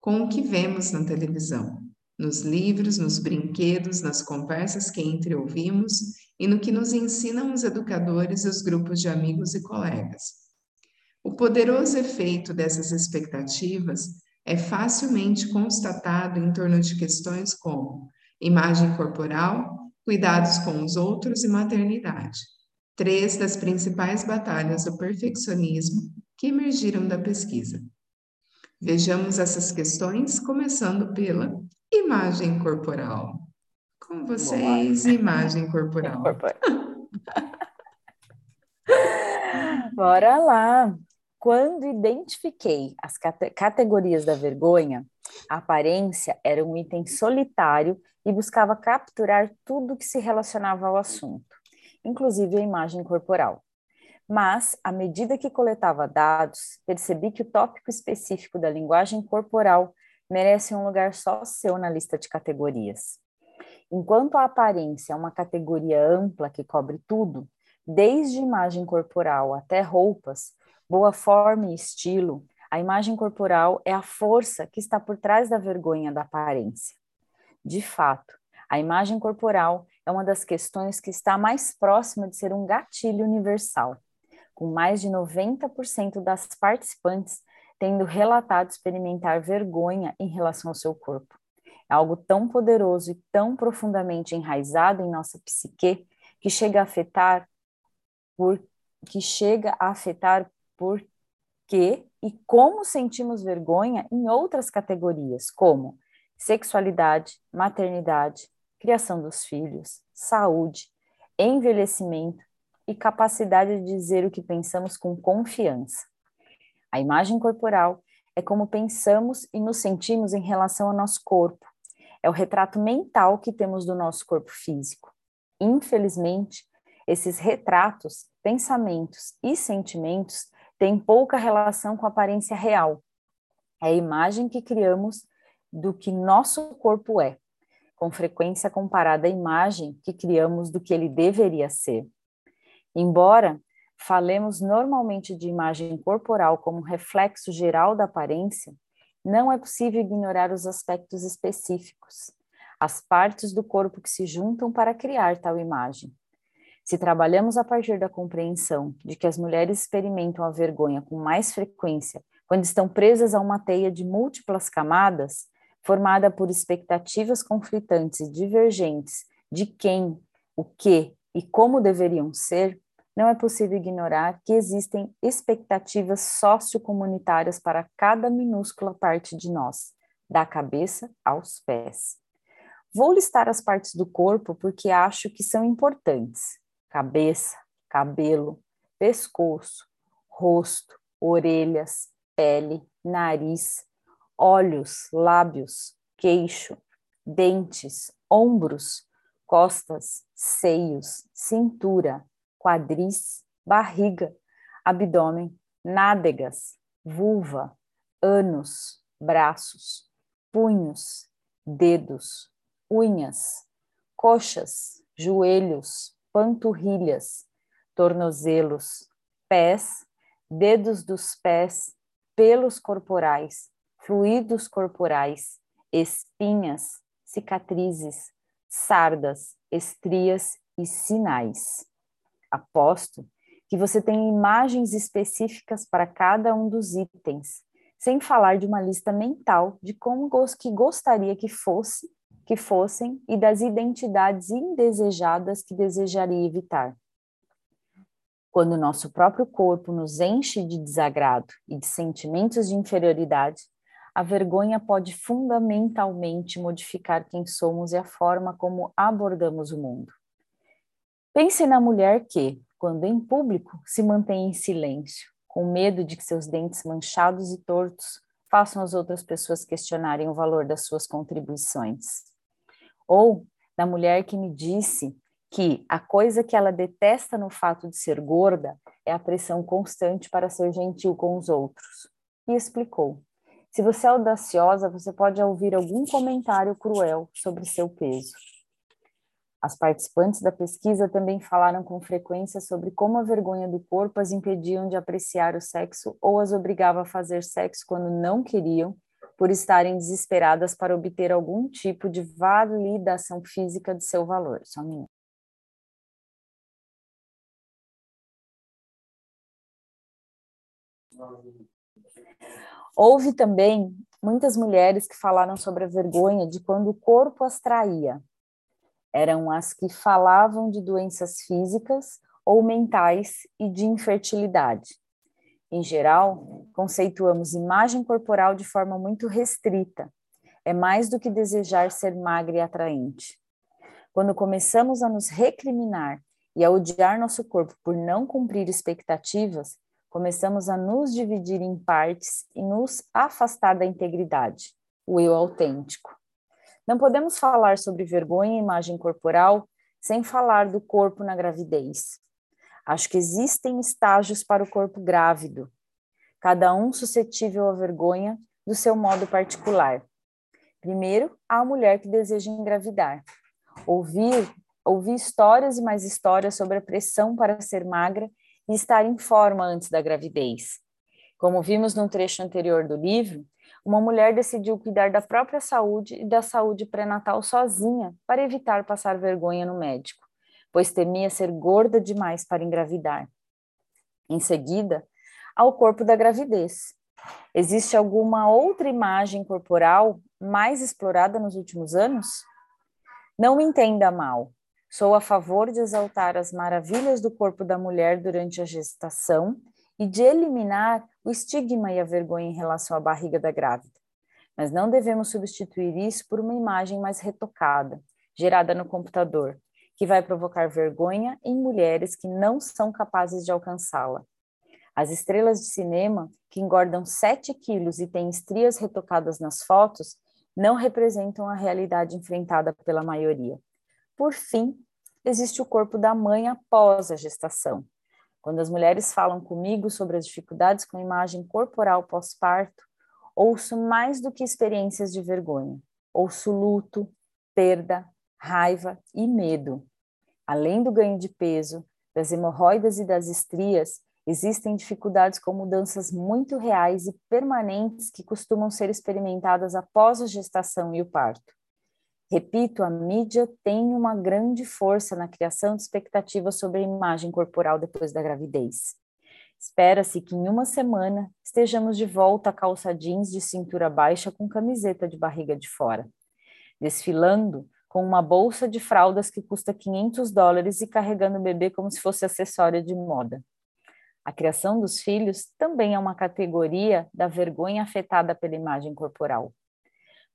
com o que vemos na televisão, nos livros, nos brinquedos, nas conversas que entreouvimos e no que nos ensinam os educadores e os grupos de amigos e colegas. O poderoso efeito dessas expectativas é facilmente constatado em torno de questões como imagem corporal, cuidados com os outros e maternidade. Três das principais batalhas do perfeccionismo que emergiram da pesquisa. Vejamos essas questões, começando pela imagem corporal. Com vocês, imagem corporal. Bora lá. Quando identifiquei as cate categorias da vergonha, a aparência era um item solitário e buscava capturar tudo que se relacionava ao assunto, inclusive a imagem corporal. Mas, à medida que coletava dados, percebi que o tópico específico da linguagem corporal merece um lugar só seu na lista de categorias. Enquanto a aparência é uma categoria ampla que cobre tudo, desde imagem corporal até roupas, boa forma e estilo, a imagem corporal é a força que está por trás da vergonha da aparência. De fato, a imagem corporal é uma das questões que está mais próxima de ser um gatilho universal, com mais de 90% das participantes tendo relatado experimentar vergonha em relação ao seu corpo. É algo tão poderoso e tão profundamente enraizado em nossa psique que chega a afetar por que chega a afetar por que e como sentimos vergonha em outras categorias, como sexualidade, maternidade, criação dos filhos, saúde, envelhecimento, e capacidade de dizer o que pensamos com confiança. A imagem corporal é como pensamos e nos sentimos em relação ao nosso corpo. É o retrato mental que temos do nosso corpo físico. Infelizmente, esses retratos, pensamentos e sentimentos têm pouca relação com a aparência real. É a imagem que criamos do que nosso corpo é, com frequência comparada à imagem que criamos do que ele deveria ser. Embora falemos normalmente de imagem corporal como reflexo geral da aparência, não é possível ignorar os aspectos específicos, as partes do corpo que se juntam para criar tal imagem. Se trabalhamos a partir da compreensão de que as mulheres experimentam a vergonha com mais frequência quando estão presas a uma teia de múltiplas camadas, formada por expectativas conflitantes e divergentes de quem, o que e como deveriam ser, não é possível ignorar que existem expectativas sociocomunitárias para cada minúscula parte de nós, da cabeça aos pés. Vou listar as partes do corpo porque acho que são importantes: cabeça, cabelo, pescoço, rosto, orelhas, pele, nariz, olhos, lábios, queixo, dentes, ombros, costas, seios, cintura, quadris, barriga, abdômen, nádegas, vulva, ânus, braços, punhos, dedos, unhas, coxas, joelhos, panturrilhas, tornozelos, pés, dedos dos pés, pelos corporais, fluidos corporais, espinhas, cicatrizes, sardas, estrias e sinais. Aposto que você tem imagens específicas para cada um dos itens, sem falar de uma lista mental de como que gostaria que fosse, que fossem e das identidades indesejadas que desejaria evitar. Quando nosso próprio corpo nos enche de desagrado e de sentimentos de inferioridade, a vergonha pode fundamentalmente modificar quem somos e a forma como abordamos o mundo. Pense na mulher que, quando em público, se mantém em silêncio, com medo de que seus dentes manchados e tortos façam as outras pessoas questionarem o valor das suas contribuições. Ou na mulher que me disse que a coisa que ela detesta no fato de ser gorda é a pressão constante para ser gentil com os outros. E explicou: se você é audaciosa, você pode ouvir algum comentário cruel sobre seu peso. As participantes da pesquisa também falaram com frequência sobre como a vergonha do corpo as impediam de apreciar o sexo ou as obrigava a fazer sexo quando não queriam, por estarem desesperadas para obter algum tipo de validação física de seu valor. Só um minuto. Houve também muitas mulheres que falaram sobre a vergonha de quando o corpo as traía, eram as que falavam de doenças físicas ou mentais e de infertilidade. Em geral, conceituamos imagem corporal de forma muito restrita. É mais do que desejar ser magra e atraente. Quando começamos a nos recriminar e a odiar nosso corpo por não cumprir expectativas, começamos a nos dividir em partes e nos afastar da integridade, o eu autêntico. Não podemos falar sobre vergonha e imagem corporal sem falar do corpo na gravidez. Acho que existem estágios para o corpo grávido, cada um suscetível à vergonha do seu modo particular. Primeiro, há a mulher que deseja engravidar. Ouvir, ouvir histórias e mais histórias sobre a pressão para ser magra e estar em forma antes da gravidez. Como vimos no trecho anterior do livro, uma mulher decidiu cuidar da própria saúde e da saúde pré-natal sozinha para evitar passar vergonha no médico, pois temia ser gorda demais para engravidar. Em seguida, ao corpo da gravidez. Existe alguma outra imagem corporal mais explorada nos últimos anos? Não me entenda mal. Sou a favor de exaltar as maravilhas do corpo da mulher durante a gestação e de eliminar o estigma e a vergonha em relação à barriga da grávida. Mas não devemos substituir isso por uma imagem mais retocada, gerada no computador, que vai provocar vergonha em mulheres que não são capazes de alcançá-la. As estrelas de cinema, que engordam 7 quilos e têm estrias retocadas nas fotos, não representam a realidade enfrentada pela maioria. Por fim, existe o corpo da mãe após a gestação. Quando as mulheres falam comigo sobre as dificuldades com a imagem corporal pós-parto, ouço mais do que experiências de vergonha. Ouço luto, perda, raiva e medo. Além do ganho de peso, das hemorroidas e das estrias, existem dificuldades com mudanças muito reais e permanentes que costumam ser experimentadas após a gestação e o parto. Repito, a mídia tem uma grande força na criação de expectativas sobre a imagem corporal depois da gravidez. Espera-se que em uma semana estejamos de volta a calça jeans de cintura baixa com camiseta de barriga de fora, desfilando com uma bolsa de fraldas que custa 500 dólares e carregando o bebê como se fosse acessório de moda. A criação dos filhos também é uma categoria da vergonha afetada pela imagem corporal.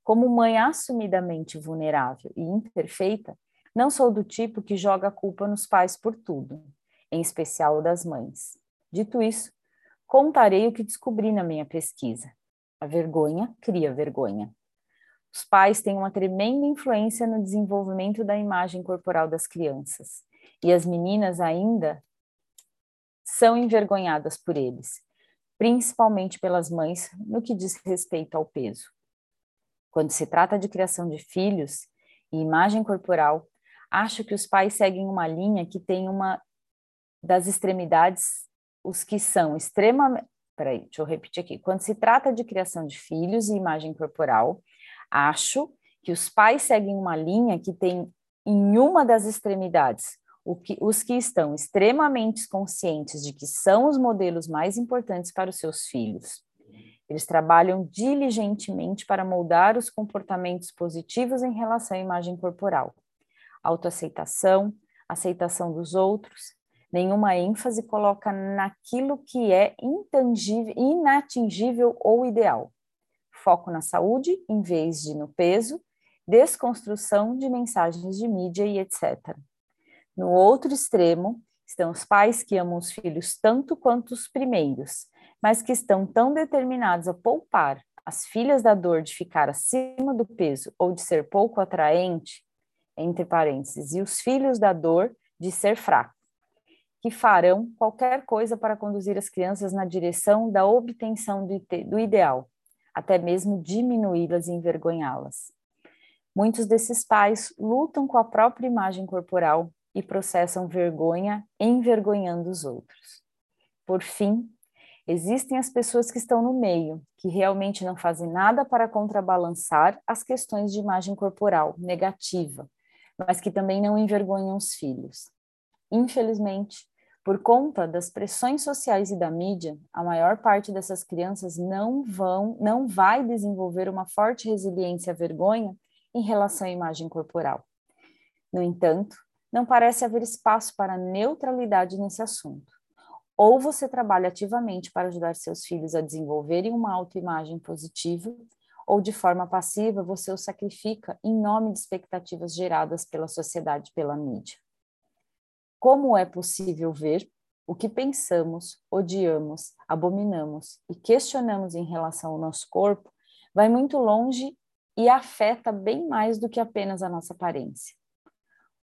Como mãe assumidamente vulnerável e imperfeita, não sou do tipo que joga a culpa nos pais por tudo, em especial das mães. Dito isso, contarei o que descobri na minha pesquisa. A vergonha cria vergonha. Os pais têm uma tremenda influência no desenvolvimento da imagem corporal das crianças, e as meninas ainda são envergonhadas por eles, principalmente pelas mães no que diz respeito ao peso. Quando se trata de criação de filhos e imagem corporal, acho que os pais seguem uma linha que tem uma das extremidades, os que são extremamente. Peraí, deixa eu repetir aqui. Quando se trata de criação de filhos e imagem corporal, acho que os pais seguem uma linha que tem em uma das extremidades que, os que estão extremamente conscientes de que são os modelos mais importantes para os seus filhos eles trabalham diligentemente para moldar os comportamentos positivos em relação à imagem corporal. Autoaceitação, aceitação dos outros, nenhuma ênfase coloca naquilo que é intangível, inatingível ou ideal. Foco na saúde em vez de no peso, desconstrução de mensagens de mídia e etc. No outro extremo, estão os pais que amam os filhos tanto quanto os primeiros, mas que estão tão determinados a poupar as filhas da dor de ficar acima do peso ou de ser pouco atraente, entre parênteses, e os filhos da dor de ser fraco, que farão qualquer coisa para conduzir as crianças na direção da obtenção do ideal, até mesmo diminuí-las e envergonhá-las. Muitos desses pais lutam com a própria imagem corporal e processam vergonha envergonhando os outros. Por fim, Existem as pessoas que estão no meio, que realmente não fazem nada para contrabalançar as questões de imagem corporal negativa, mas que também não envergonham os filhos. Infelizmente, por conta das pressões sociais e da mídia, a maior parte dessas crianças não vão, não vai desenvolver uma forte resiliência à vergonha em relação à imagem corporal. No entanto, não parece haver espaço para neutralidade nesse assunto. Ou você trabalha ativamente para ajudar seus filhos a desenvolverem uma autoimagem positiva, ou de forma passiva você o sacrifica em nome de expectativas geradas pela sociedade pela mídia. Como é possível ver o que pensamos, odiamos, abominamos e questionamos em relação ao nosso corpo vai muito longe e afeta bem mais do que apenas a nossa aparência.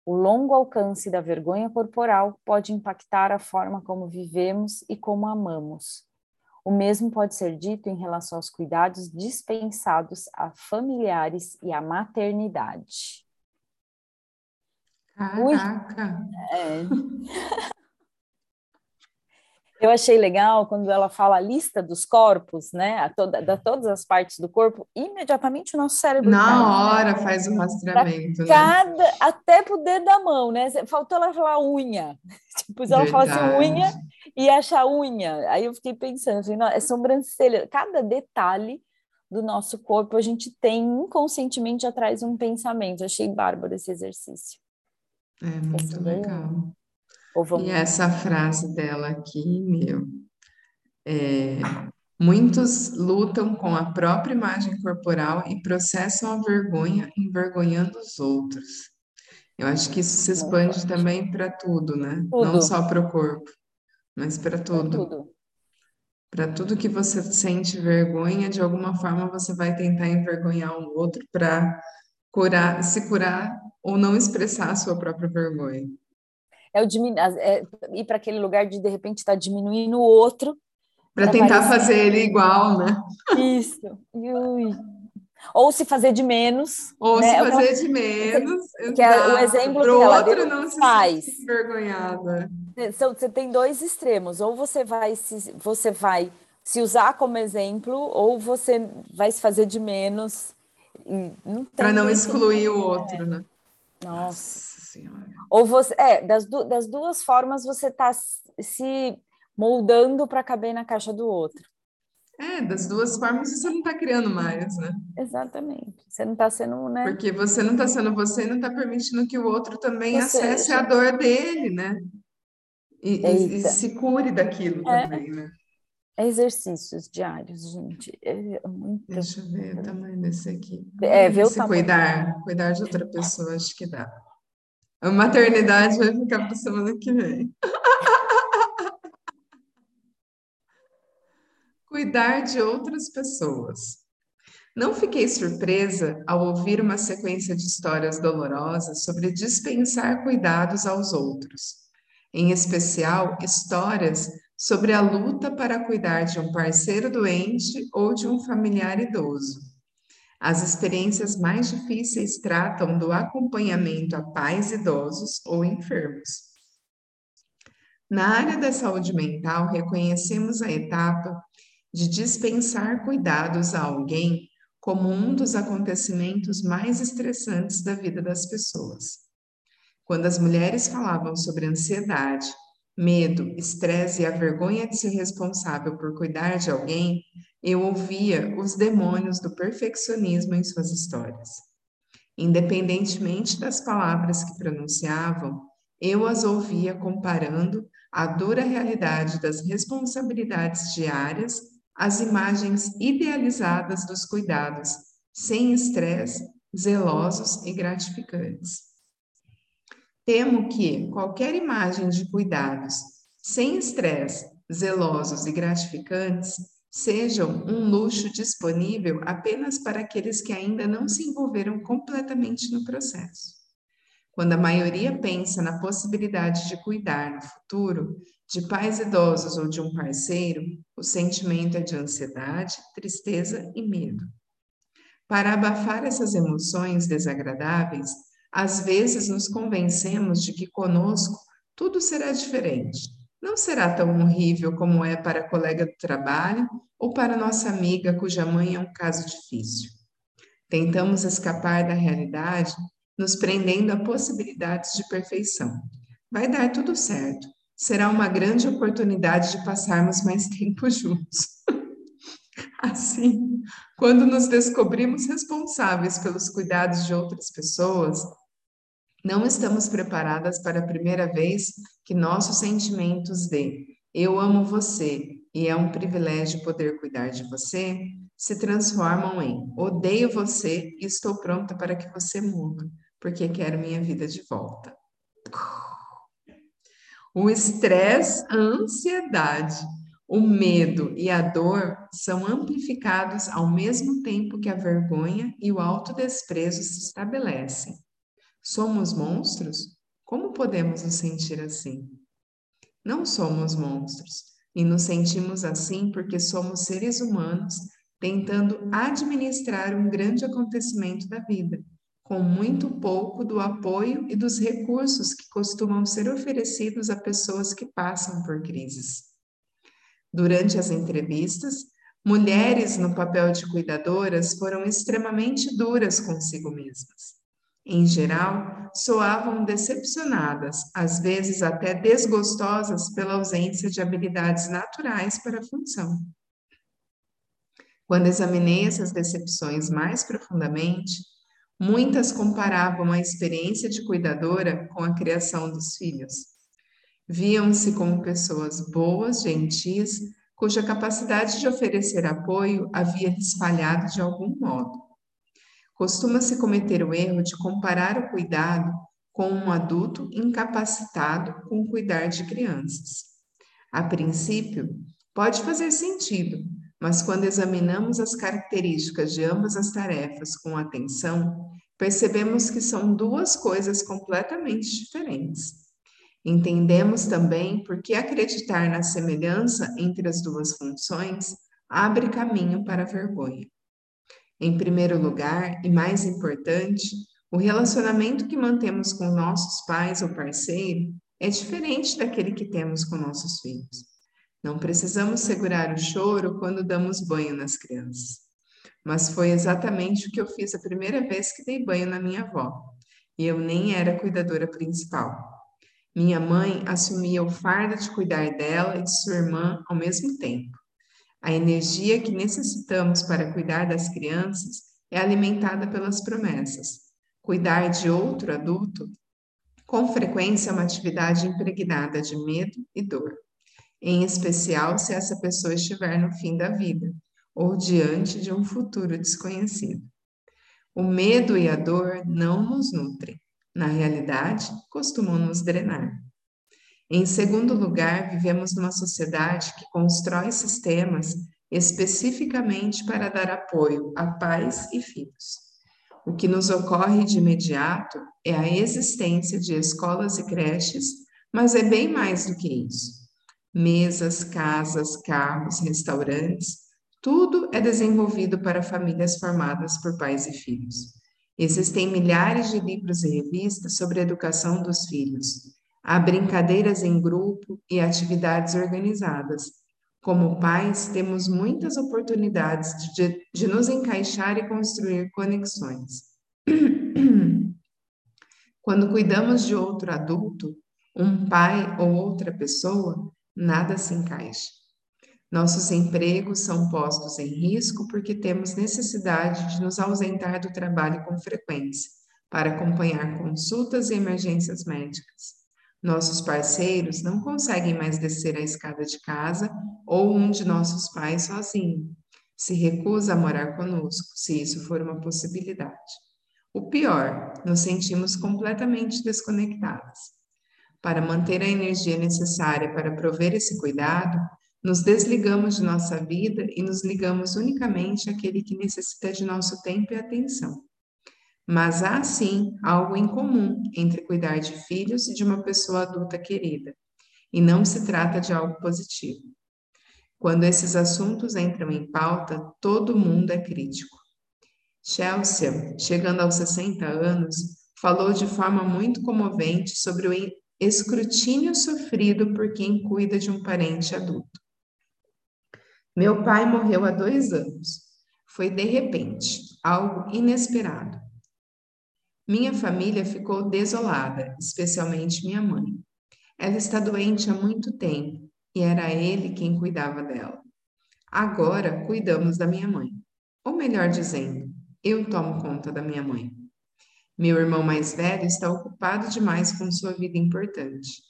O longo alcance da vergonha corporal pode impactar a forma como vivemos e como amamos. O mesmo pode ser dito em relação aos cuidados dispensados a familiares e à maternidade. Caraca! É. Eu achei legal quando ela fala a lista dos corpos, né? A toda, da todas as partes do corpo, imediatamente o nosso cérebro. Na faz, hora né? faz o rastreamento. Né? Cada, né? até pro dedo da mão, né? Faltou ela falar unha. Tipo, ela fala assim, unha e acha unha. Aí eu fiquei pensando, assim, não, é sobrancelha. Cada detalhe do nosso corpo a gente tem inconscientemente atrás um pensamento. Eu achei bárbaro esse exercício. É muito esse legal. Vamos... E essa frase dela aqui, meu, é, muitos lutam com a própria imagem corporal e processam a vergonha envergonhando os outros. Eu acho que isso se expande também para tudo, né? Tudo. Não só para o corpo, mas para tudo. tudo. Para tudo que você sente vergonha, de alguma forma você vai tentar envergonhar o outro para curar, se curar ou não expressar a sua própria vergonha. É, o diminu é ir para aquele lugar de de repente estar tá diminuindo o outro. Para tentar parecer... fazer ele igual, né? Isso. Ui. Ou se fazer de menos. Ou né? se fazer de menos. Que é o exemplo Pro que ela outro não se faz. envergonhada. Você tem dois extremos. Ou você vai se, você vai se usar como exemplo, ou você vai se fazer de menos para não excluir o outro, né? Nossa. Senhora. Ou você, é, das, du das duas formas você está se moldando para caber na caixa do outro. É, das duas formas você não está criando mais, né? Exatamente. Você não está sendo, né? Porque você não está sendo você e não está permitindo que o outro também você, acesse a dor dele, né? E, e, e se cure daquilo é. também, né? Exercícios diários, gente. É muito... Deixa eu ver o tamanho desse aqui. É, ver o Se tamanho. cuidar, cuidar de outra pessoa, acho que dá. A maternidade vai ficar para semana que vem. cuidar de outras pessoas. Não fiquei surpresa ao ouvir uma sequência de histórias dolorosas sobre dispensar cuidados aos outros. Em especial, histórias sobre a luta para cuidar de um parceiro doente ou de um familiar idoso. As experiências mais difíceis tratam do acompanhamento a pais idosos ou enfermos. Na área da saúde mental, reconhecemos a etapa de dispensar cuidados a alguém como um dos acontecimentos mais estressantes da vida das pessoas. Quando as mulheres falavam sobre ansiedade, medo, estresse e a vergonha de ser responsável por cuidar de alguém, eu ouvia os demônios do perfeccionismo em suas histórias. Independentemente das palavras que pronunciavam, eu as ouvia comparando a dura realidade das responsabilidades diárias às imagens idealizadas dos cuidados, sem estresse, zelosos e gratificantes. Temo que qualquer imagem de cuidados, sem estresse, zelosos e gratificantes, sejam um luxo disponível apenas para aqueles que ainda não se envolveram completamente no processo. Quando a maioria pensa na possibilidade de cuidar no futuro de pais idosos ou de um parceiro, o sentimento é de ansiedade, tristeza e medo. Para abafar essas emoções desagradáveis, às vezes nos convencemos de que conosco tudo será diferente. Não será tão horrível como é para a colega do trabalho ou para nossa amiga cuja mãe é um caso difícil. Tentamos escapar da realidade, nos prendendo a possibilidades de perfeição. Vai dar tudo certo. Será uma grande oportunidade de passarmos mais tempo juntos. Assim, quando nos descobrimos responsáveis pelos cuidados de outras pessoas, não estamos preparadas para a primeira vez que nossos sentimentos de eu amo você e é um privilégio poder cuidar de você se transformam em odeio você e estou pronta para que você mude, porque quero minha vida de volta. O estresse, a ansiedade, o medo e a dor são amplificados ao mesmo tempo que a vergonha e o autodesprezo se estabelecem. Somos monstros? Como podemos nos sentir assim? Não somos monstros e nos sentimos assim porque somos seres humanos tentando administrar um grande acontecimento da vida, com muito pouco do apoio e dos recursos que costumam ser oferecidos a pessoas que passam por crises. Durante as entrevistas, mulheres no papel de cuidadoras foram extremamente duras consigo mesmas em geral, soavam decepcionadas, às vezes até desgostosas pela ausência de habilidades naturais para a função. Quando examinei essas decepções mais profundamente, muitas comparavam a experiência de cuidadora com a criação dos filhos. Viam-se como pessoas boas, gentis, cuja capacidade de oferecer apoio havia lhes falhado de algum modo. Costuma-se cometer o erro de comparar o cuidado com um adulto incapacitado com cuidar de crianças. A princípio, pode fazer sentido, mas quando examinamos as características de ambas as tarefas com atenção, percebemos que são duas coisas completamente diferentes. Entendemos também por que acreditar na semelhança entre as duas funções abre caminho para a vergonha. Em primeiro lugar, e mais importante, o relacionamento que mantemos com nossos pais ou parceiro é diferente daquele que temos com nossos filhos. Não precisamos segurar o choro quando damos banho nas crianças. Mas foi exatamente o que eu fiz a primeira vez que dei banho na minha avó, e eu nem era cuidadora principal. Minha mãe assumia o fardo de cuidar dela e de sua irmã ao mesmo tempo. A energia que necessitamos para cuidar das crianças é alimentada pelas promessas. Cuidar de outro adulto, com frequência, é uma atividade impregnada de medo e dor, em especial se essa pessoa estiver no fim da vida ou diante de um futuro desconhecido. O medo e a dor não nos nutrem na realidade, costumam nos drenar. Em segundo lugar, vivemos numa sociedade que constrói sistemas especificamente para dar apoio a pais e filhos. O que nos ocorre de imediato é a existência de escolas e creches, mas é bem mais do que isso. Mesas, casas, carros, restaurantes, tudo é desenvolvido para famílias formadas por pais e filhos. Existem milhares de livros e revistas sobre a educação dos filhos. Há brincadeiras em grupo e atividades organizadas. Como pais, temos muitas oportunidades de, de nos encaixar e construir conexões. Quando cuidamos de outro adulto, um pai ou outra pessoa, nada se encaixa. Nossos empregos são postos em risco porque temos necessidade de nos ausentar do trabalho com frequência para acompanhar consultas e emergências médicas. Nossos parceiros não conseguem mais descer a escada de casa ou um de nossos pais sozinho. Se recusa a morar conosco, se isso for uma possibilidade. O pior, nos sentimos completamente desconectadas. Para manter a energia necessária para prover esse cuidado, nos desligamos de nossa vida e nos ligamos unicamente àquele que necessita de nosso tempo e atenção. Mas há sim algo em comum entre cuidar de filhos e de uma pessoa adulta querida, e não se trata de algo positivo. Quando esses assuntos entram em pauta, todo mundo é crítico. Chelsea, chegando aos 60 anos, falou de forma muito comovente sobre o escrutínio sofrido por quem cuida de um parente adulto. Meu pai morreu há dois anos. Foi de repente, algo inesperado. Minha família ficou desolada, especialmente minha mãe. Ela está doente há muito tempo e era ele quem cuidava dela. Agora cuidamos da minha mãe. Ou melhor dizendo, eu tomo conta da minha mãe. Meu irmão mais velho está ocupado demais com sua vida importante.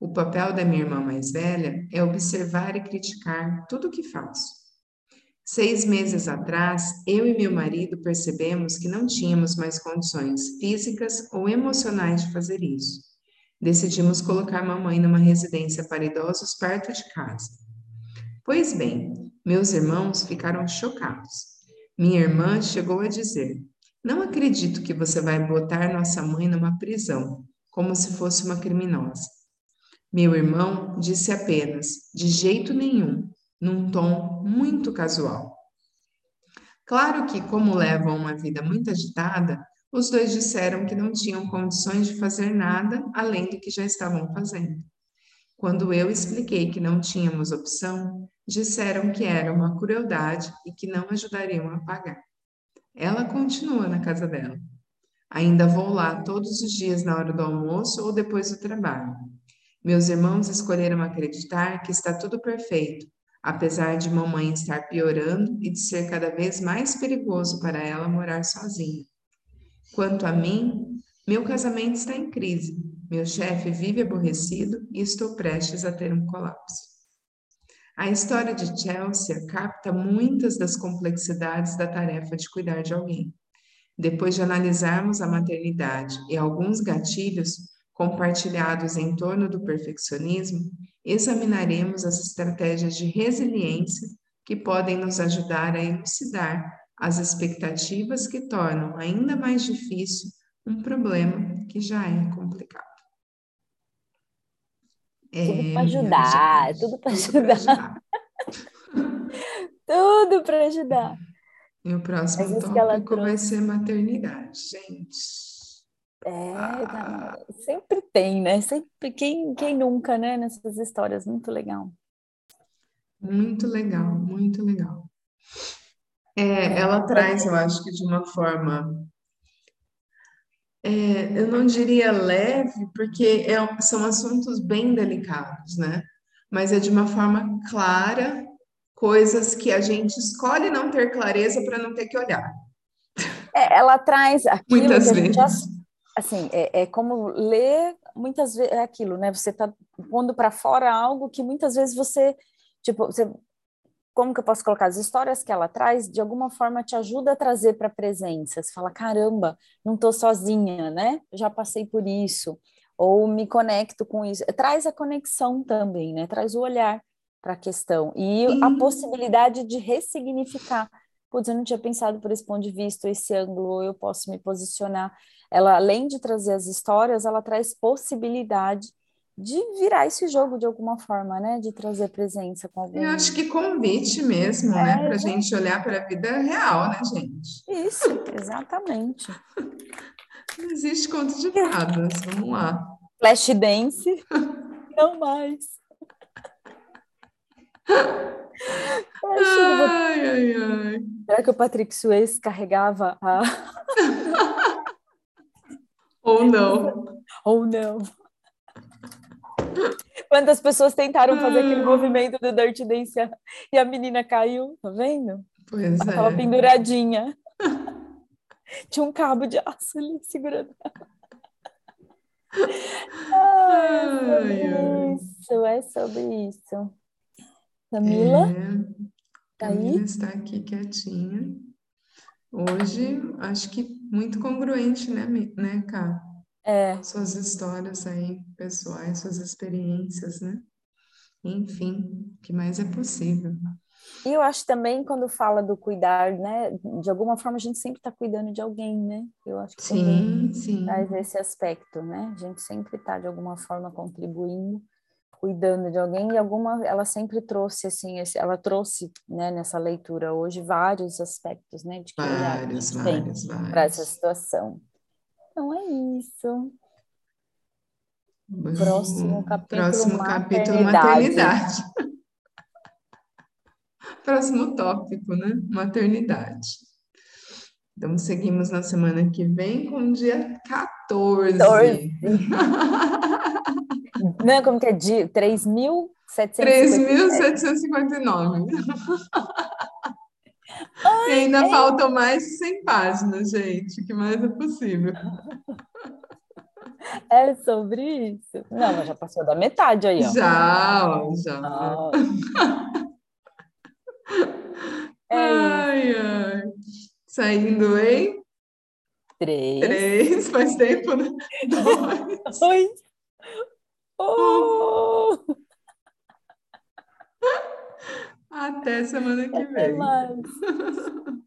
O papel da minha irmã mais velha é observar e criticar tudo o que faço. Seis meses atrás, eu e meu marido percebemos que não tínhamos mais condições físicas ou emocionais de fazer isso. Decidimos colocar mamãe numa residência para idosos perto de casa. Pois bem, meus irmãos ficaram chocados. Minha irmã chegou a dizer: Não acredito que você vai botar nossa mãe numa prisão, como se fosse uma criminosa. Meu irmão disse apenas, de jeito nenhum, num tom muito casual. Claro que, como levam uma vida muito agitada, os dois disseram que não tinham condições de fazer nada além do que já estavam fazendo. Quando eu expliquei que não tínhamos opção, disseram que era uma crueldade e que não ajudariam a pagar. Ela continua na casa dela. Ainda vou lá todos os dias na hora do almoço ou depois do trabalho. Meus irmãos escolheram acreditar que está tudo perfeito, apesar de mamãe estar piorando e de ser cada vez mais perigoso para ela morar sozinha. Quanto a mim, meu casamento está em crise, meu chefe vive aborrecido e estou prestes a ter um colapso. A história de Chelsea capta muitas das complexidades da tarefa de cuidar de alguém. Depois de analisarmos a maternidade e alguns gatilhos compartilhados em torno do perfeccionismo, examinaremos as estratégias de resiliência que podem nos ajudar a elucidar as expectativas que tornam ainda mais difícil um problema que já é complicado. É, tudo para ajudar, tudo para ajudar. tudo para ajudar. E o próximo tópico vai ser maternidade, gente. É, ah. sempre tem, né? Sempre, quem, quem nunca, né? Nessas histórias, muito legal. Muito legal, muito legal. É, ela traz, eu acho que de uma forma, é, eu não diria leve, porque é, são assuntos bem delicados, né? Mas é de uma forma clara coisas que a gente escolhe não ter clareza para não ter que olhar. É, ela traz aquilo muitas vezes. Já, assim, é, é, como ler muitas vezes é aquilo, né? Você está pondo para fora algo que muitas vezes você, tipo, você, como que eu posso colocar as histórias que ela traz, de alguma forma te ajuda a trazer para a presença. Você fala, caramba, não estou sozinha, né? Já passei por isso. Ou me conecto com isso. Traz a conexão também, né? Traz o olhar para a questão. E Sim. a possibilidade de ressignificar. Putz, eu não tinha pensado por esse ponto de vista, esse ângulo, eu posso me posicionar. Ela, além de trazer as histórias, ela traz possibilidade de virar esse jogo de alguma forma, né? De trazer presença com algum... Eu acho que convite mesmo, né? é, né? Para a gente olhar para a vida real, né, gente? Isso, exatamente. Não existe conto de fadas, vamos lá. Flash dance, não mais ai, ai, ai. Será que o Patrick Suez carregava a. Ou não. Ou não. Quantas pessoas tentaram fazer aquele ah. movimento do Dirty Dance e a menina caiu, tá vendo? Pois Ela é. Tava penduradinha. Tinha um cabo de aço ali segurando. Ai, é isso, é sobre isso. Camila? É, tá Camila está aqui quietinha. Hoje, acho que muito congruente, né, né, Cá? É. Suas histórias aí, pessoais, suas experiências, né? Enfim, o que mais é possível. E eu acho também, quando fala do cuidar, né? De alguma forma, a gente sempre está cuidando de alguém, né? Eu acho que sim, sim. traz esse aspecto, né? A gente sempre está, de alguma forma, contribuindo cuidando de alguém e alguma ela sempre trouxe assim esse, ela trouxe né, nessa leitura hoje vários aspectos né de que vários, vários, vários. para essa situação então é isso próximo capítulo próximo maternidade. capítulo maternidade próximo tópico né maternidade então seguimos na semana que vem com o dia 14. 14. Não, como que é? De 3.759. e ainda ei. faltam mais de 100 páginas, gente. Que mais é possível? É sobre isso? Não, mas já passou da metade aí, ó. Já, já. É ai, ai. Saindo em? Três. Três, faz tempo, né? Dois. Dois. Oh! Até semana que Até vem. Mais.